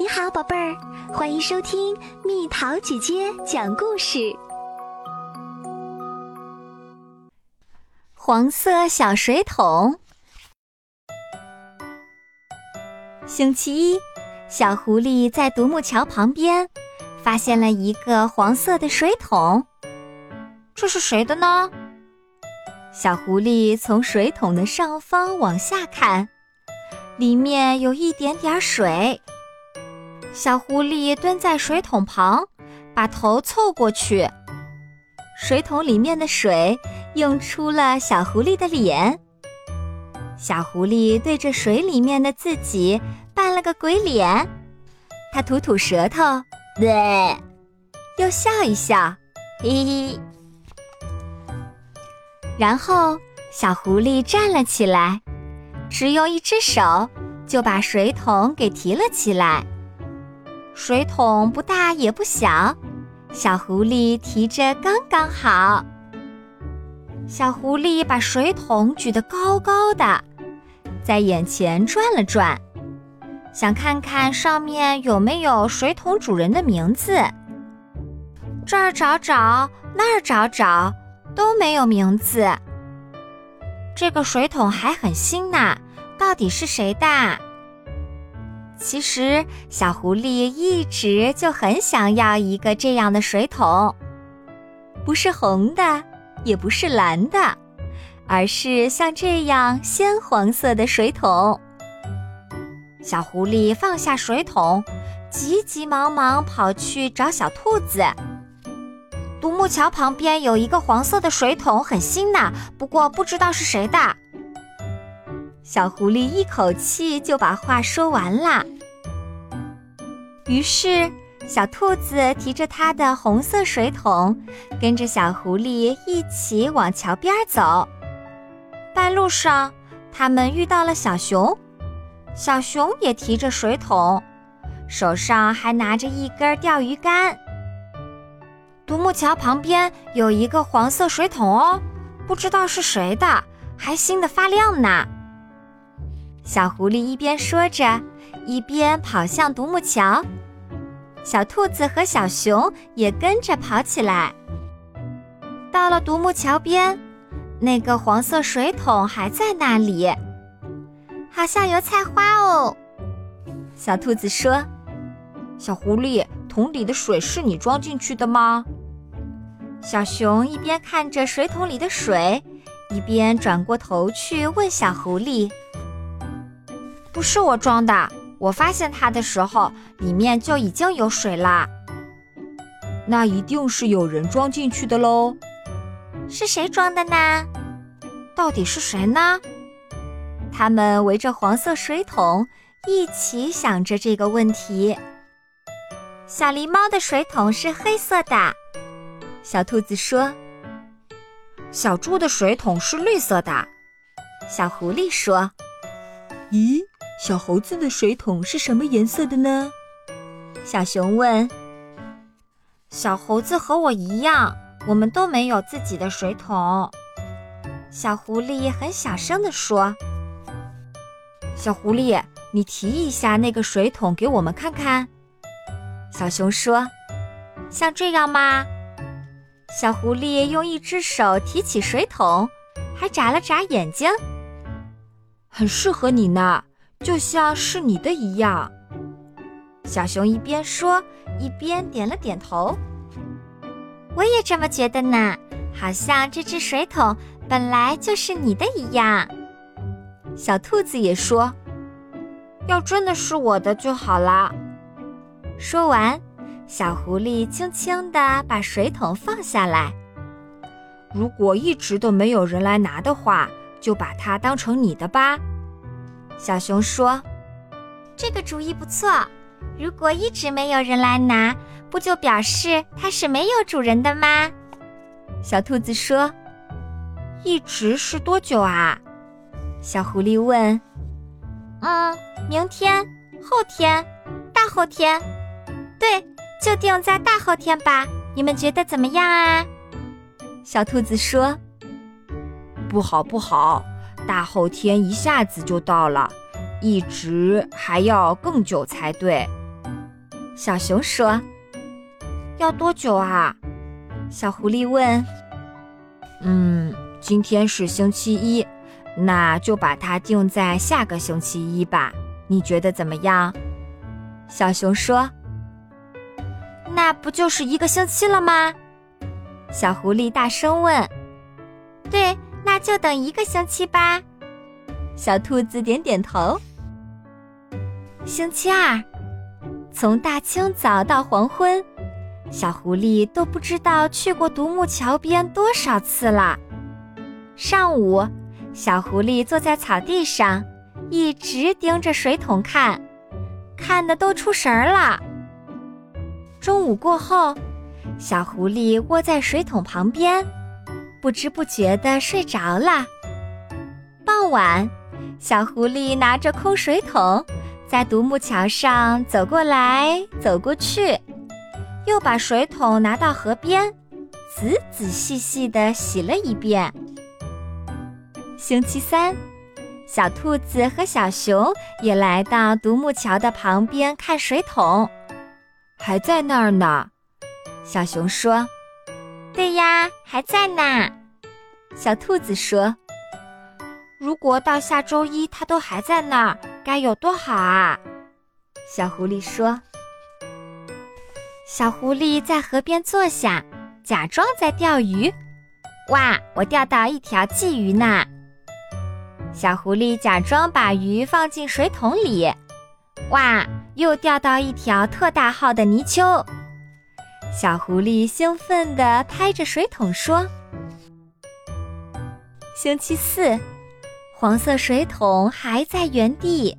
你好，宝贝儿，欢迎收听蜜桃姐姐讲故事。黄色小水桶。星期一，小狐狸在独木桥旁边发现了一个黄色的水桶。这是谁的呢？小狐狸从水桶的上方往下看，里面有一点点水。小狐狸蹲在水桶旁，把头凑过去。水桶里面的水映出了小狐狸的脸。小狐狸对着水里面的自己扮了个鬼脸，它吐吐舌头，对，又笑一笑，嘿嘿。然后小狐狸站了起来，只用一只手就把水桶给提了起来。水桶不大也不小，小狐狸提着刚刚好。小狐狸把水桶举得高高的，在眼前转了转，想看看上面有没有水桶主人的名字。这儿找找，那儿找找，都没有名字。这个水桶还很新呢，到底是谁的？其实，小狐狸一直就很想要一个这样的水桶，不是红的，也不是蓝的，而是像这样鲜黄色的水桶。小狐狸放下水桶，急急忙忙跑去找小兔子。独木桥旁边有一个黄色的水桶，很新呢，不过不知道是谁的。小狐狸一口气就把话说完了。于是，小兔子提着它的红色水桶，跟着小狐狸一起往桥边走。半路上，他们遇到了小熊，小熊也提着水桶，手上还拿着一根钓鱼竿。独木桥旁边有一个黄色水桶哦，不知道是谁的，还新的发亮呢。小狐狸一边说着，一边跑向独木桥。小兔子和小熊也跟着跑起来。到了独木桥边，那个黄色水桶还在那里，好像油菜花哦。小兔子说：“小狐狸，桶里的水是你装进去的吗？”小熊一边看着水桶里的水，一边转过头去问小狐狸。不是我装的，我发现它的时候，里面就已经有水啦。那一定是有人装进去的喽。是谁装的呢？到底是谁呢？他们围着黄色水桶一起想着这个问题。小狸猫的水桶是黑色的，小兔子说。小猪的水桶是绿色的，小狐狸说。咦？小猴子的水桶是什么颜色的呢？小熊问。小猴子和我一样，我们都没有自己的水桶。小狐狸很小声地说：“小狐狸，你提一下那个水桶给我们看看。”小熊说：“像这样吗？”小狐狸用一只手提起水桶，还眨了眨眼睛。很适合你呢。就像是你的一样，小熊一边说一边点了点头。我也这么觉得呢，好像这只水桶本来就是你的一样。小兔子也说：“要真的是我的就好啦。”说完，小狐狸轻轻地把水桶放下来。如果一直都没有人来拿的话，就把它当成你的吧。小熊说：“这个主意不错。如果一直没有人来拿，不就表示它是没有主人的吗？”小兔子说：“一直是多久啊？”小狐狸问。“嗯，明天、后天、大后天，对，就定在大后天吧。你们觉得怎么样啊？”小兔子说：“不好，不好。”大后天一下子就到了，一直还要更久才对。小熊说：“要多久啊？”小狐狸问。“嗯，今天是星期一，那就把它定在下个星期一吧。你觉得怎么样？”小熊说。“那不就是一个星期了吗？”小狐狸大声问。“对，那就等一个星期吧。”小兔子点点头。星期二，从大清早到黄昏，小狐狸都不知道去过独木桥边多少次了。上午，小狐狸坐在草地上，一直盯着水桶看，看得都出神儿了。中午过后，小狐狸窝在水桶旁边，不知不觉地睡着了。傍晚，小狐狸拿着空水桶。在独木桥上走过来走过去，又把水桶拿到河边，仔仔细细地洗了一遍。星期三，小兔子和小熊也来到独木桥的旁边看水桶，还在那儿呢。小熊说：“对呀，还在呢。”小兔子说：“如果到下周一它都还在那儿。”该有多好啊！小狐狸说。小狐狸在河边坐下，假装在钓鱼。哇，我钓到一条鲫鱼呢！小狐狸假装把鱼放进水桶里。哇，又钓到一条特大号的泥鳅！小狐狸兴奋地拍着水桶说：“星期四。”黄色水桶还在原地，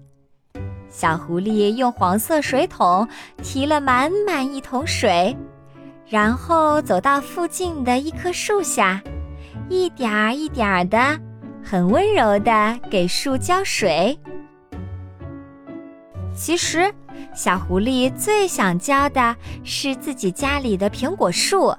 小狐狸用黄色水桶提了满满一桶水，然后走到附近的一棵树下，一点儿一点儿的，很温柔的给树浇水。其实，小狐狸最想浇的是自己家里的苹果树。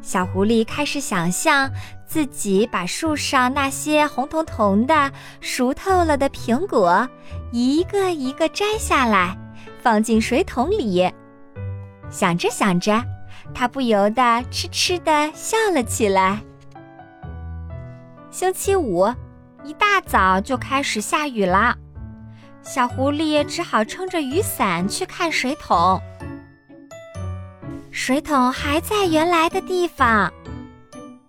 小狐狸开始想象。自己把树上那些红彤彤的、熟透了的苹果，一个一个摘下来，放进水桶里。想着想着，他不由得痴痴地笑了起来。星期五一大早就开始下雨了，小狐狸只好撑着雨伞去看水桶。水桶还在原来的地方。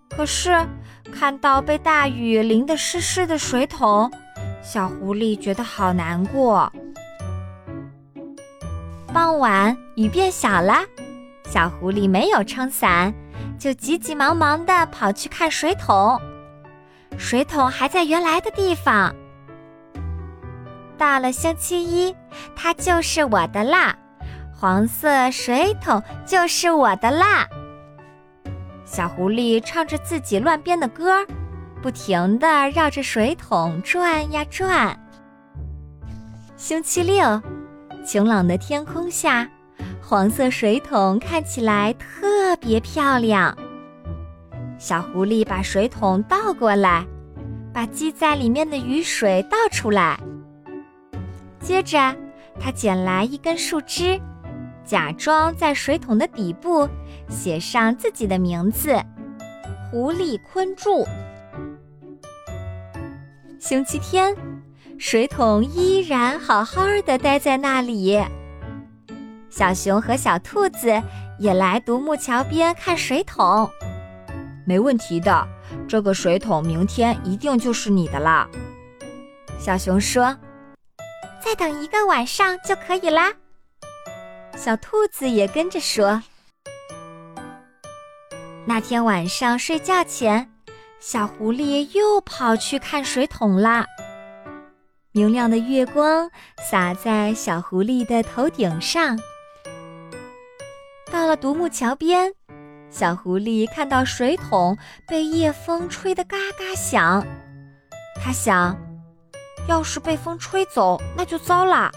可是，看到被大雨淋得湿湿的水桶，小狐狸觉得好难过。傍晚，雨变小了，小狐狸没有撑伞，就急急忙忙地跑去看水桶。水桶还在原来的地方。到了星期一，它就是我的啦，黄色水桶就是我的啦。小狐狸唱着自己乱编的歌，不停地绕着水桶转呀转。星期六，晴朗的天空下，黄色水桶看起来特别漂亮。小狐狸把水桶倒过来，把积在里面的雨水倒出来。接着，他捡来一根树枝。假装在水桶的底部写上自己的名字“狐狸昆柱”。星期天，水桶依然好好的待在那里。小熊和小兔子也来独木桥边看水桶。没问题的，这个水桶明天一定就是你的啦。小熊说：“再等一个晚上就可以啦。”小兔子也跟着说：“那天晚上睡觉前，小狐狸又跑去看水桶啦。明亮的月光洒在小狐狸的头顶上。到了独木桥边，小狐狸看到水桶被夜风吹得嘎嘎响，他想，要是被风吹走，那就糟了。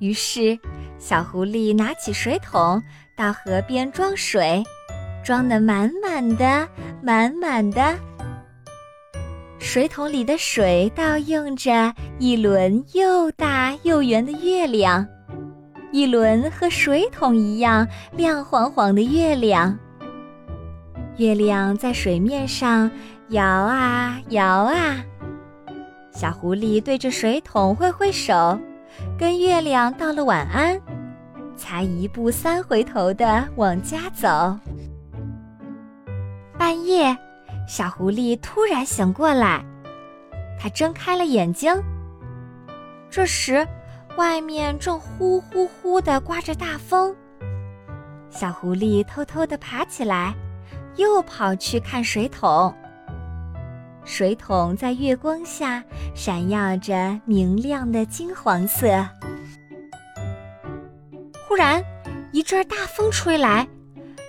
于是。”小狐狸拿起水桶到河边装水，装得满满的，满满的。水桶里的水倒映着一轮又大又圆的月亮，一轮和水桶一样亮晃晃的月亮。月亮在水面上摇啊摇啊，小狐狸对着水桶挥挥手，跟月亮道了晚安，才一步三回头的往家走。半夜，小狐狸突然醒过来，它睁开了眼睛。这时，外面正呼呼呼的刮着大风。小狐狸偷偷的爬起来。又跑去看水桶，水桶在月光下闪耀着明亮的金黄色。忽然，一阵大风吹来，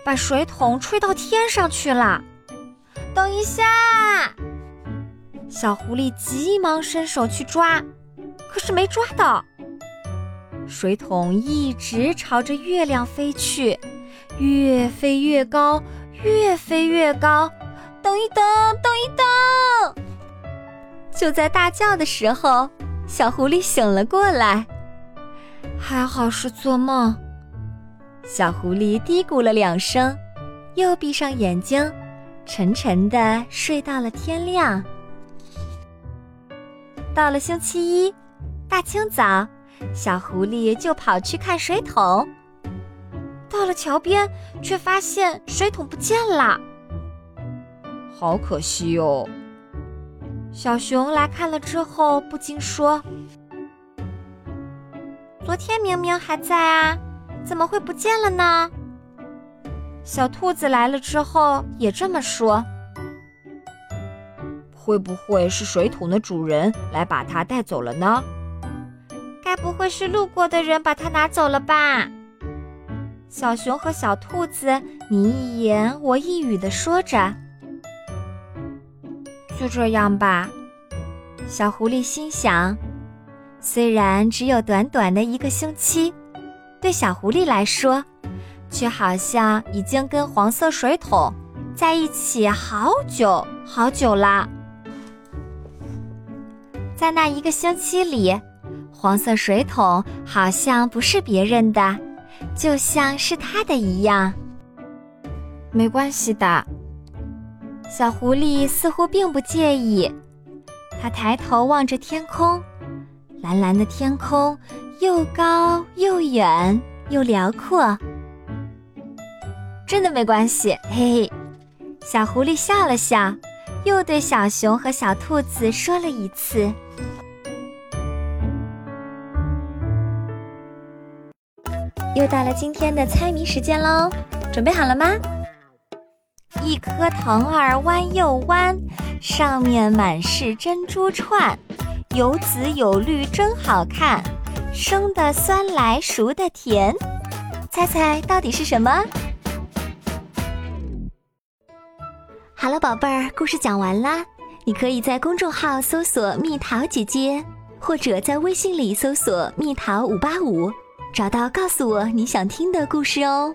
把水桶吹到天上去了。等一下！小狐狸急忙伸手去抓，可是没抓到。水桶一直朝着月亮飞去，越飞越高。越飞越高，等一等，等一等！就在大叫的时候，小狐狸醒了过来，还好是做梦。小狐狸嘀咕了两声，又闭上眼睛，沉沉的睡到了天亮。到了星期一，大清早，小狐狸就跑去看水桶。到了桥边，却发现水桶不见了，好可惜哟。小熊来看了之后，不禁说：“昨天明明还在啊，怎么会不见了呢？”小兔子来了之后也这么说：“会不会是水桶的主人来把它带走了呢？该不会是路过的人把它拿走了吧？”小熊和小兔子你一言我一语的说着，就这样吧。小狐狸心想，虽然只有短短的一个星期，对小狐狸来说，却好像已经跟黄色水桶在一起好久好久啦。在那一个星期里，黄色水桶好像不是别人的。就像是他的一样，没关系的。小狐狸似乎并不介意，它抬头望着天空，蓝蓝的天空又高又远又辽阔。真的没关系，嘿嘿。小狐狸笑了笑，又对小熊和小兔子说了一次。又到了今天的猜谜时间喽，准备好了吗？一颗藤儿弯又弯，上面满是珍珠串，有紫有绿真好看，生的酸来熟的甜，猜猜到底是什么？好了，宝贝儿，故事讲完啦。你可以在公众号搜索“蜜桃姐姐”，或者在微信里搜索“蜜桃五八五”。找到，告诉我你想听的故事哦。